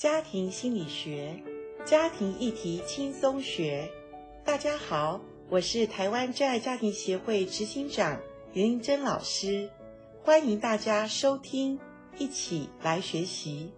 家庭心理学，家庭议题轻松学。大家好，我是台湾真爱家庭协会执行长林玲珍老师，欢迎大家收听，一起来学习。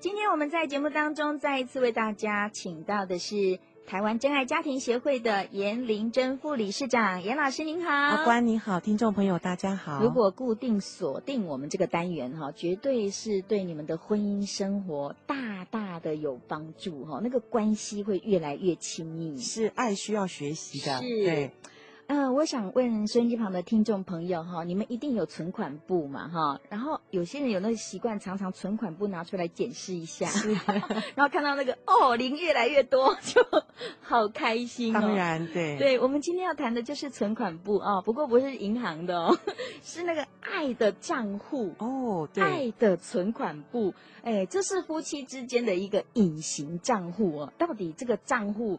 今天我们在节目当中再一次为大家请到的是。台湾真爱家庭协会的严玲珍副理事长，严老师您好，阿关你好，听众朋友大家好。如果固定锁定我们这个单元哈，绝对是对你们的婚姻生活大大的有帮助哈，那个关系会越来越亲密。是爱需要学习的，是对。嗯、呃，我想问收音机旁的听众朋友哈，你们一定有存款簿嘛哈？然后有些人有那个习惯，常常存款簿拿出来检视一下，是然后看到那个哦零越来越多，就好开心、哦。当然，对，对我们今天要谈的就是存款簿哦，不过不是银行的哦，是那个爱的账户哦，对，爱的存款簿，哎，这是夫妻之间的一个隐形账户哦，到底这个账户？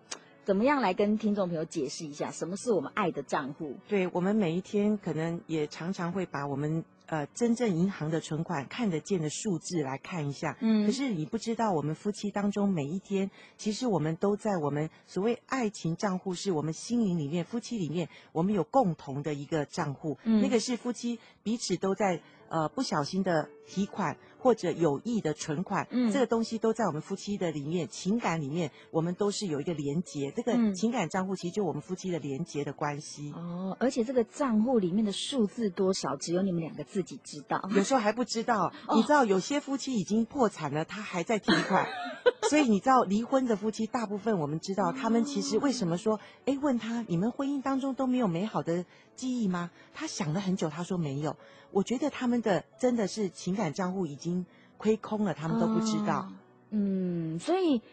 怎么样来跟听众朋友解释一下，什么是我们爱的账户？对，我们每一天可能也常常会把我们呃真正银行的存款看得见的数字来看一下。嗯，可是你不知道，我们夫妻当中每一天，其实我们都在我们所谓爱情账户，是我们心灵里面夫妻里面我们有共同的一个账户。嗯，那个是夫妻彼此都在。呃，不小心的提款或者有意的存款，嗯，这个东西都在我们夫妻的里面，情感里面，我们都是有一个连结。这个情感账户其实就我们夫妻的连结的关系。哦，而且这个账户里面的数字多少，只有你们两个自己知道。有时候还不知道，哦，你知道有些夫妻已经破产了，他还在提款。所以你知道离婚的夫妻，大部分我们知道，他们其实为什么说，哎，问他你们婚姻当中都没有美好的记忆吗？他想了很久，他说没有。我觉得他们的真的是情感账户已经亏空了，他们都不知道。嗯，所以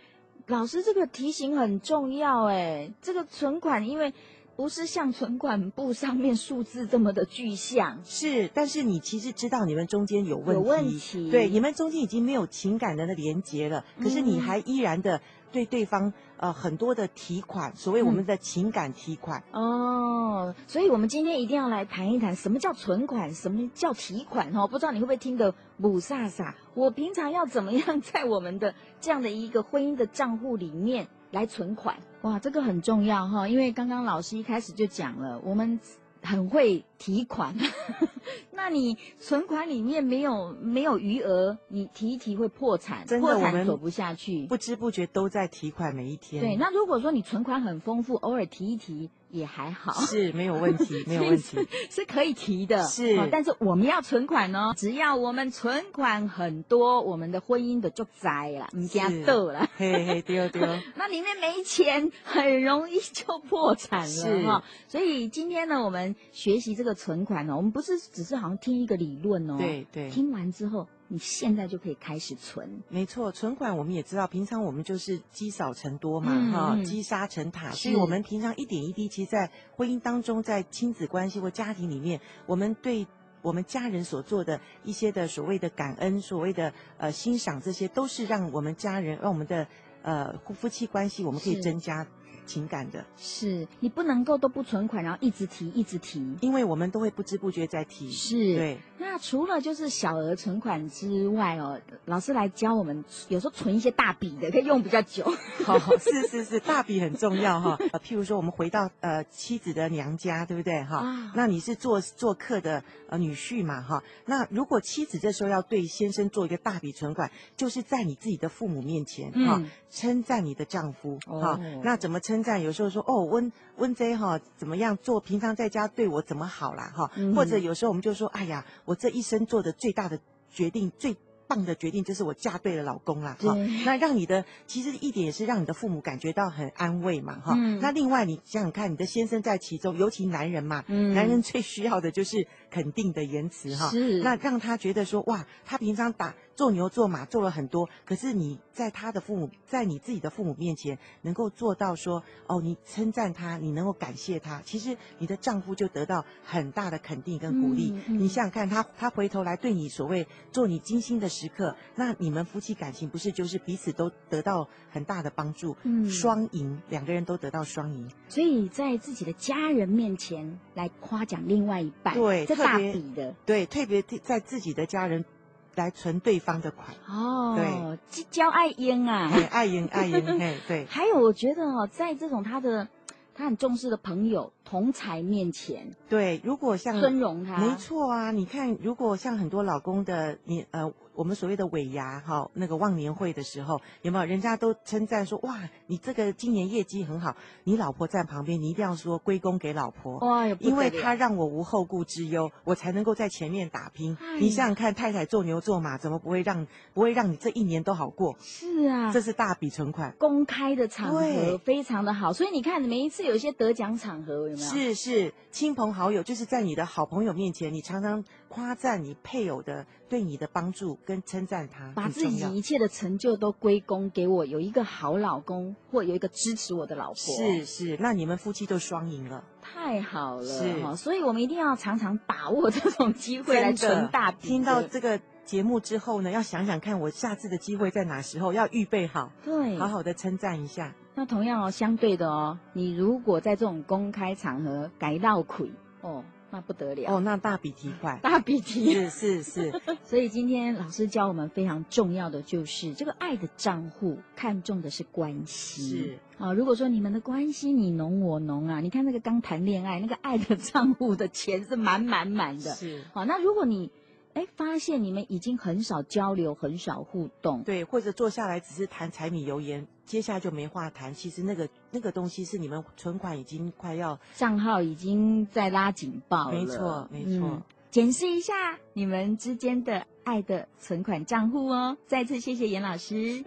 老师这个提醒很重要哎，这个存款因为不是像存款簿上面数字这么的具象，是，但是你其实知道你们中间有问题，有问题，对，你们中间已经没有情感的连接了，可是你还依然的。对对方呃很多的提款，所谓我们的情感提款、嗯、哦，所以我们今天一定要来谈一谈什么叫存款，什么叫提款哈、哦？不知道你会不会听得母萨萨？我平常要怎么样在我们的这样的一个婚姻的账户里面来存款？哇，这个很重要哈、因为刚刚老师一开始就讲了，我们。很会提款，那你存款里面没有没有余额，你提一提会破产，真的破产走不下去，不知不觉都在提款每一天。对，那如果说你存款很丰富，偶尔提一提。也还好，是没有问题，没有问题，是可以提的，是、哦。但是我们要存款哦，只要我们存款很多，我们的婚姻的就栽了，你家豆了，嘿嘿，丢丢。那里面没钱，很容易就破产了，是哈、哦。所以今天呢，我们学习这个存款呢，我们不是只是好像听一个理论哦，对对，听完之后。你现在就可以开始存，没错，存款我们也知道，平常我们就是积少成多嘛，哈、嗯，积沙成塔，所以我们平常一点一滴，其实，在婚姻当中，在亲子关系或家庭里面，我们对我们家人所做的一些的所谓的感恩，所谓的呃欣赏，这些都是让我们家人，让我们的呃夫妻关系，我们可以增加。情感的，是你不能够都不存款，然后一直提一直提，因为我们都会不知不觉在提。是，对。那除了就是小额存款之外哦，老师来教我们，有时候存一些大笔的，可以用比较久。好，是是是，大笔很重要哈。呃，譬如说我们回到呃妻子的娘家，对不对哈？啊。那你是做做客的呃女婿嘛哈？那如果妻子这时候要对先生做一个大笔存款，就是在你自己的父母面前哈，称赞你的丈夫哈。那怎么称？称赞有时候说哦，温温 J 哈怎么样做？平常在家对我怎么好啦哈？或者有时候我们就说，哎呀，我这一生做的最大的决定最。棒的决定就是我嫁对了老公啦，哈，那让你的其实一点也是让你的父母感觉到很安慰嘛，哈、嗯。那另外你想想看，你的先生在其中，尤其男人嘛，嗯、男人最需要的就是肯定的言辞哈。是。那让他觉得说哇，他平常打做牛做马做了很多，可是你在他的父母，在你自己的父母面前能够做到说哦，你称赞他，你能够感谢他，其实你的丈夫就得到很大的肯定跟鼓励。嗯嗯、你想想看，他他回头来对你所谓做你精心的。时刻，那你们夫妻感情不是就是彼此都得到很大的帮助，嗯，双赢，两个人都得到双赢。所以在自己的家人面前来夸奖另外一半，对，这大笔的，对，特别在自己的家人来存对方的款。哦，对，这叫爱英啊，爱英爱英，哎，对。还有，我觉得哦，在这种他的他很重视的朋友同才面前，对，如果像尊荣他，没错啊。你看，如果像很多老公的你呃。我们所谓的尾牙哈，那个忘年会的时候，有没有？人家都称赞说哇，你这个今年业绩很好，你老婆在旁边，你一定要说归功给老婆，哇，因为她让我无后顾之忧，我才能够在前面打拼。哎、你想想看，太太做牛做马，怎么不会让不会让你这一年都好过？是啊，这是大笔存款，公开的场合非常的好，所以你看每一次有一些得奖场合有没有？是是，亲朋好友就是在你的好朋友面前，你常常夸赞你配偶的对你的帮助跟称赞他。把自己一切的成就都归功给我，有一个好老公，或有一个支持我的老婆，是是，那你们夫妻都双赢了，太好了，是，所以我们一定要常常把握这种机会来存大笔。听到这个节目之后呢，要想想看，我下次的机会在哪时候，要预备好，对，好好的称赞一下。那同样哦，相对的哦，你如果在这种公开场合改到亏哦。那不得了哦，那大笔提款，大笔提是是是，所以今天老师教我们非常重要的就是这个爱的账户，看重的是关系。是啊，如果说你们的关系你侬我侬啊，你看那个刚谈恋爱那个爱的账户的钱是满满满的。是，好，那如果你哎发现你们已经很少交流，很少互动，对，或者坐下来只是谈柴米油盐。接下来就没话谈，其实那个那个东西是你们存款已经快要账号已经在拉警报了，没错没错。嗯，检视一下你们之间的爱的存款账户哦。再次谢谢严老师。